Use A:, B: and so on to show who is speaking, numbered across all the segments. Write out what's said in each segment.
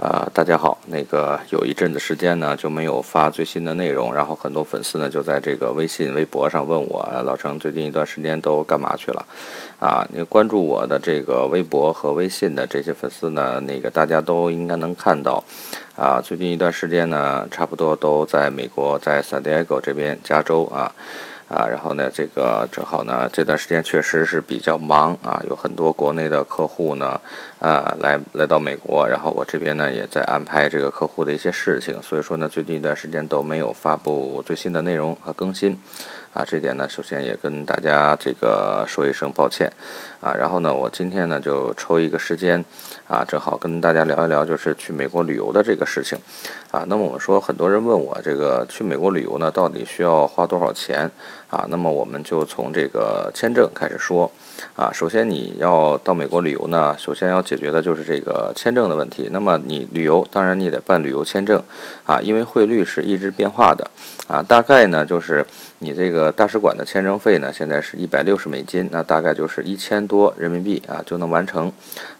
A: 啊，大家好，那个有一阵子时间呢就没有发最新的内容，然后很多粉丝呢就在这个微信、微博上问我，老程最近一段时间都干嘛去了？啊，你关注我的这个微博和微信的这些粉丝呢，那个大家都应该能看到，啊，最近一段时间呢，差不多都在美国，在 San Diego 这边，加州啊。啊，然后呢，这个正好呢，这段时间确实是比较忙啊，有很多国内的客户呢，啊，来来到美国，然后我这边呢也在安排这个客户的一些事情，所以说呢，最近一段时间都没有发布最新的内容和更新。啊，这点呢，首先也跟大家这个说一声抱歉，啊，然后呢，我今天呢就抽一个时间，啊，正好跟大家聊一聊，就是去美国旅游的这个事情，啊，那么我们说，很多人问我这个去美国旅游呢，到底需要花多少钱？啊，那么我们就从这个签证开始说，啊，首先你要到美国旅游呢，首先要解决的就是这个签证的问题。那么你旅游，当然你得办旅游签证，啊，因为汇率是一直变化的，啊，大概呢就是。你这个大使馆的签证费呢，现在是一百六十美金，那大概就是一千多人民币啊就能完成。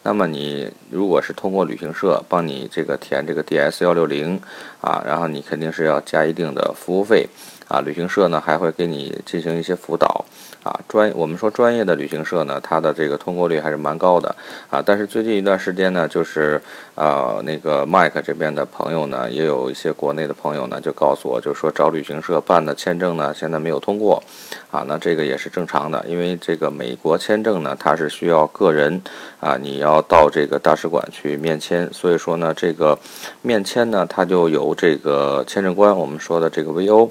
A: 那么你如果是通过旅行社帮你这个填这个 DS 幺六零啊，然后你肯定是要加一定的服务费啊，旅行社呢还会给你进行一些辅导。啊，专我们说专业的旅行社呢，它的这个通过率还是蛮高的啊。但是最近一段时间呢，就是呃那个 Mike 这边的朋友呢，也有一些国内的朋友呢，就告诉我，就说找旅行社办的签证呢，现在没有通过啊。那这个也是正常的，因为这个美国签证呢，它是需要个人啊，你要到这个大使馆去面签，所以说呢，这个面签呢，它就有这个签证官，我们说的这个 VO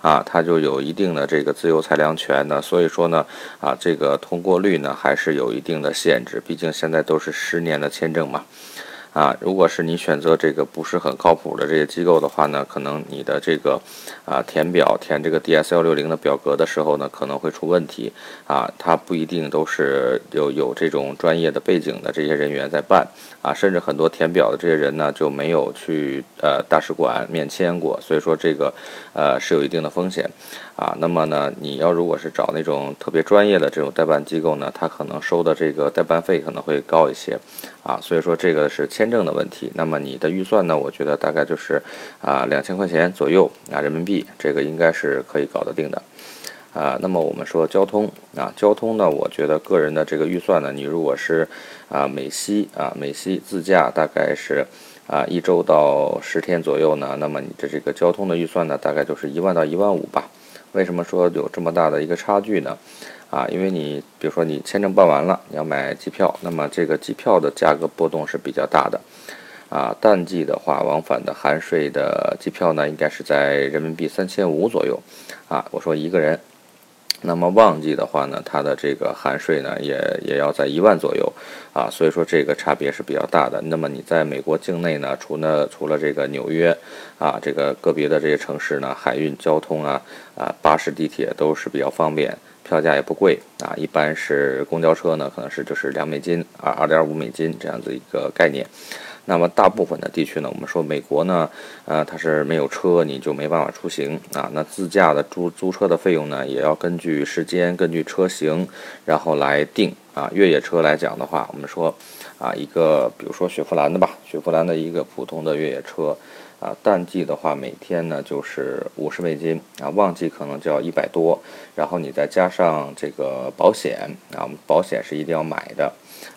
A: 啊，它就有一定的这个自由裁量权呢，所以。说呢，啊，这个通过率呢还是有一定的限制，毕竟现在都是十年的签证嘛。啊，如果是你选择这个不是很靠谱的这些机构的话呢，可能你的这个啊填表填这个 DS 幺六零的表格的时候呢，可能会出问题啊，它不一定都是有有这种专业的背景的这些人员在办啊，甚至很多填表的这些人呢就没有去呃大使馆面签过，所以说这个呃是有一定的风险啊。那么呢，你要如果是找那种特别专业的这种代办机构呢，他可能收的这个代办费可能会高一些啊，所以说这个是。签证的问题，那么你的预算呢？我觉得大概就是啊两千块钱左右啊人民币，这个应该是可以搞得定的啊。那么我们说交通啊，交通呢，我觉得个人的这个预算呢，你如果是啊美西啊美西自驾，大概是啊一周到十天左右呢，那么你的这个交通的预算呢，大概就是一万到一万五吧。为什么说有这么大的一个差距呢？啊，因为你比如说你签证办完了，你要买机票，那么这个机票的价格波动是比较大的。啊，淡季的话，往返的含税的机票呢，应该是在人民币三千五左右。啊，我说一个人。那么旺季的话呢，它的这个含税呢，也也要在一万左右。啊，所以说这个差别是比较大的。那么你在美国境内呢，除了除了这个纽约，啊，这个个别的这些城市呢，海运交通啊，啊，巴士、地铁都是比较方便。票价也不贵啊，一般是公交车呢，可能是就是两美金啊，二点五美金这样子一个概念。那么大部分的地区呢，我们说美国呢，呃，它是没有车你就没办法出行啊。那自驾的租租车的费用呢，也要根据时间、根据车型，然后来定啊。越野车来讲的话，我们说啊，一个比如说雪佛兰的吧，雪佛兰的一个普通的越野车。啊，淡季的话，每天呢就是五十美金啊，旺季可能就要一百多，然后你再加上这个保险啊，保险是一定要买的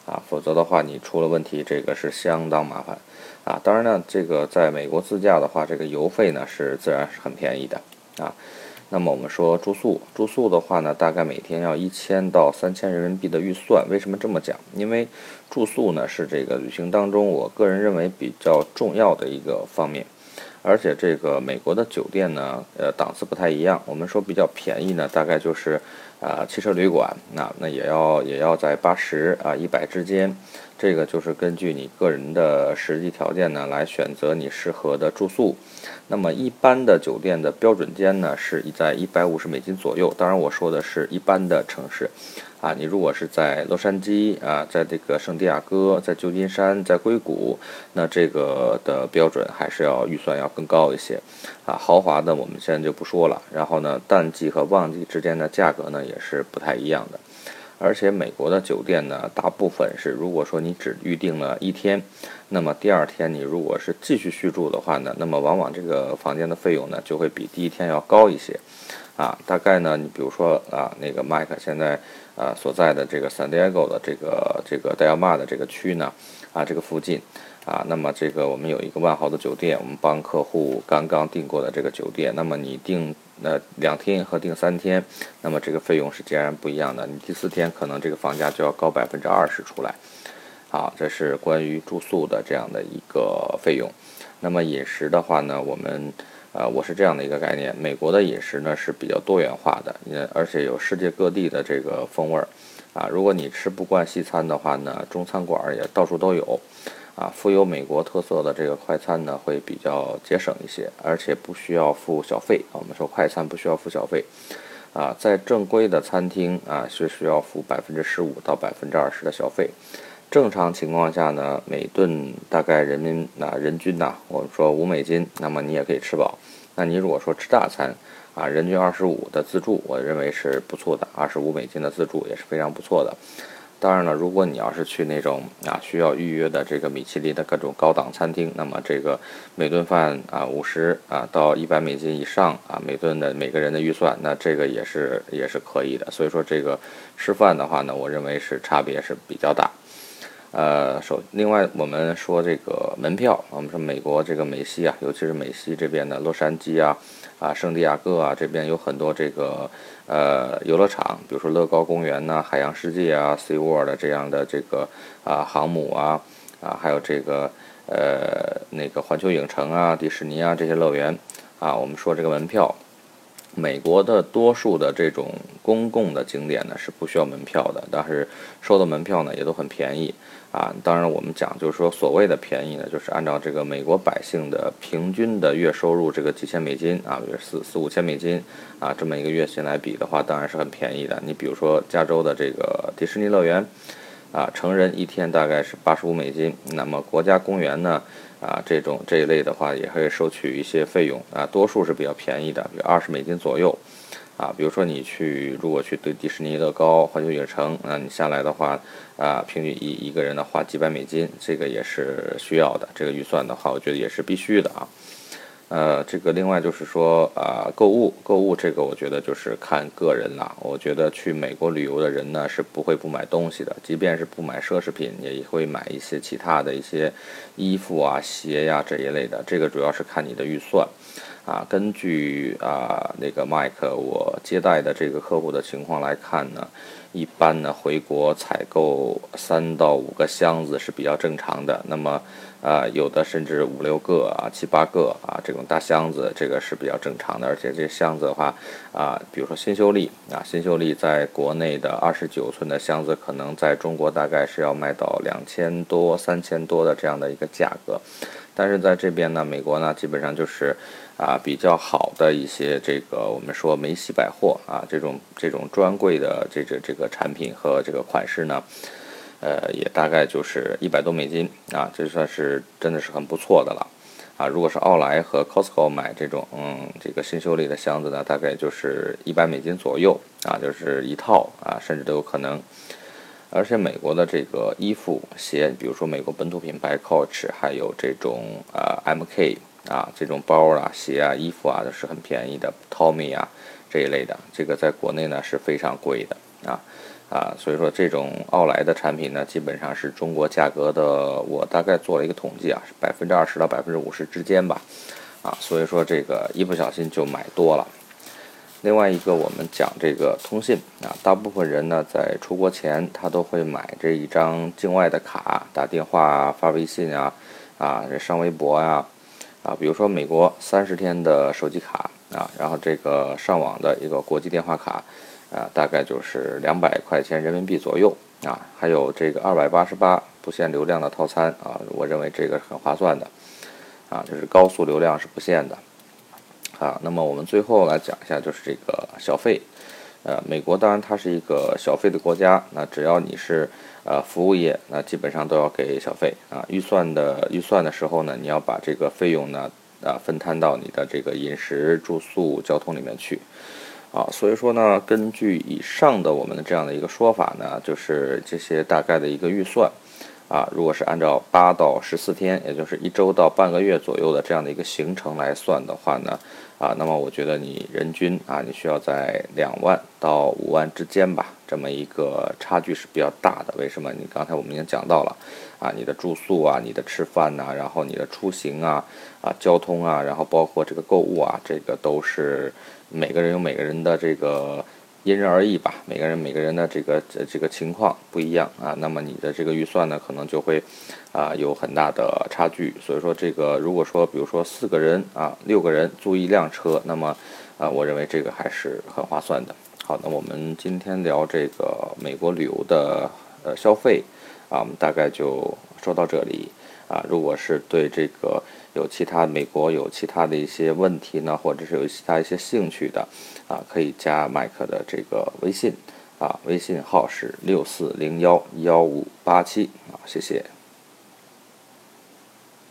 A: 啊，否则的话你出了问题，这个是相当麻烦啊。当然呢，这个在美国自驾的话，这个油费呢是自然是很便宜的啊。那么我们说住宿，住宿的话呢，大概每天要一千到三千人民币的预算。为什么这么讲？因为住宿呢是这个旅行当中我个人认为比较重要的一个方面。而且这个美国的酒店呢，呃，档次不太一样。我们说比较便宜呢，大概就是啊汽车旅馆，那那也要也要在八十啊一百之间。这个就是根据你个人的实际条件呢来选择你适合的住宿。那么一般的酒店的标准间呢是在一百五十美金左右。当然我说的是一般的城市。啊，你如果是在洛杉矶啊，在这个圣地亚哥，在旧金山，在硅谷，那这个的标准还是要预算要更高一些。啊，豪华的我们现在就不说了。然后呢，淡季和旺季之间的价格呢也是不太一样的。而且美国的酒店呢，大部分是如果说你只预定了一天，那么第二天你如果是继续续住的话呢，那么往往这个房间的费用呢就会比第一天要高一些，啊，大概呢，你比如说啊，那个 Mike 现在啊所在的这个 San Diego 的这个这个 d i a m a 的这个区呢，啊，这个附近，啊，那么这个我们有一个万豪的酒店，我们帮客户刚刚订过的这个酒店，那么你订那两天和订三天，那么这个费用是截然不一样的，你第四天可能这个房价就要高百分之二十出来。好，这是关于住宿的这样的一个费用。那么饮食的话呢，我们呃，我是这样的一个概念：美国的饮食呢是比较多元化的，也而且有世界各地的这个风味儿啊。如果你吃不惯西餐的话呢，中餐馆也到处都有啊。富有美国特色的这个快餐呢，会比较节省一些，而且不需要付小费。我们说快餐不需要付小费啊，在正规的餐厅啊是需要付百分之十五到百分之二十的小费。正常情况下呢，每顿大概人民啊人均呐，我们说五美金，那么你也可以吃饱。那你如果说吃大餐啊，人均二十五的自助，我认为是不错的，二十五美金的自助也是非常不错的。当然了，如果你要是去那种啊需要预约的这个米其林的各种高档餐厅，那么这个每顿饭啊五十啊到一百美金以上啊每顿的每个人的预算，那这个也是也是可以的。所以说这个吃饭的话呢，我认为是差别是比较大。呃，首另外我们说这个门票，我们说美国这个美西啊，尤其是美西这边的洛杉矶啊，啊圣地亚哥啊，这边有很多这个呃游乐场，比如说乐高公园呐、海洋世界啊、Sea World 这样的这个啊航母啊，啊还有这个呃那个环球影城啊、迪士尼啊这些乐园啊，我们说这个门票。美国的多数的这种公共的景点呢是不需要门票的，但是收的门票呢也都很便宜啊。当然，我们讲就是说所谓的便宜呢，就是按照这个美国百姓的平均的月收入这个几千美金啊，比如四四五千美金啊这么一个月薪来比的话，当然是很便宜的。你比如说加州的这个迪士尼乐园啊，成人一天大概是八十五美金，那么国家公园呢？啊，这种这一类的话也会收取一些费用啊，多数是比较便宜的，比如二十美金左右，啊，比如说你去如果去对迪士尼乐高、环球影城，那你下来的话，啊，平均一一个人呢花几百美金，这个也是需要的，这个预算的话，我觉得也是必须的啊。呃，这个另外就是说啊，购物购物这个我觉得就是看个人了。我觉得去美国旅游的人呢是不会不买东西的，即便是不买奢侈品，也会买一些其他的一些衣服啊、鞋呀这一类的。这个主要是看你的预算啊。根据啊那个 Mike 我接待的这个客户的情况来看呢。一般呢，回国采购三到五个箱子是比较正常的。那么，啊，有的甚至五六个啊，七八个啊，这种大箱子，这个是比较正常的。而且这箱子的话，啊，比如说新秀丽啊，新秀丽在国内的二十九寸的箱子，可能在中国大概是要卖到两千多、三千多的这样的一个价格。但是在这边呢，美国呢，基本上就是啊比较好的一些这个我们说梅西百货啊这种这种专柜的这个这个产品和这个款式呢，呃也大概就是一百多美金啊，这算是真的是很不错的了啊。如果是奥莱和 Costco 买这种嗯这个新修理的箱子呢，大概就是一百美金左右啊，就是一套啊，甚至都有可能。而且美国的这个衣服、鞋，比如说美国本土品牌 Coach，还有这种呃 MK 啊这种包啊、鞋啊、衣服啊都是很便宜的，Tommy 啊这一类的，这个在国内呢是非常贵的啊啊，所以说这种奥莱的产品呢，基本上是中国价格的，我大概做了一个统计啊，是百分之二十到百分之五十之间吧啊，所以说这个一不小心就买多了。另外一个，我们讲这个通信啊，大部分人呢在出国前，他都会买这一张境外的卡，打电话、发微信啊，啊，上微博啊，啊，比如说美国三十天的手机卡啊，然后这个上网的一个国际电话卡，啊，大概就是两百块钱人民币左右啊，还有这个二百八十八不限流量的套餐啊，我认为这个很划算的，啊，就是高速流量是不限的。啊，那么我们最后来讲一下，就是这个小费。呃，美国当然它是一个小费的国家，那只要你是呃服务业，那基本上都要给小费啊。预算的预算的时候呢，你要把这个费用呢啊分摊到你的这个饮食、住宿、交通里面去啊。所以说呢，根据以上的我们的这样的一个说法呢，就是这些大概的一个预算啊，如果是按照八到十四天，也就是一周到半个月左右的这样的一个行程来算的话呢，啊，那么我觉得你人均啊，你需要在两万到五万之间吧，这么一个差距是比较大的。为什么？你刚才我们已经讲到了，啊，你的住宿啊，你的吃饭呐，然后你的出行啊，啊，交通啊，然后包括这个购物啊，这个都是每个人有每个人的这个。因人而异吧，每个人每个人的这个这这个情况不一样啊，那么你的这个预算呢，可能就会啊有很大的差距。所以说，这个如果说比如说四个人啊六个人租一辆车，那么啊，我认为这个还是很划算的。好，那我们今天聊这个美国旅游的呃消费啊，我们大概就说到这里啊。如果是对这个有其他美国有其他的一些问题呢，或者是有其他一些兴趣的。啊，可以加麦克的这个微信，啊，微信号是六四零幺幺五八七，啊，谢谢。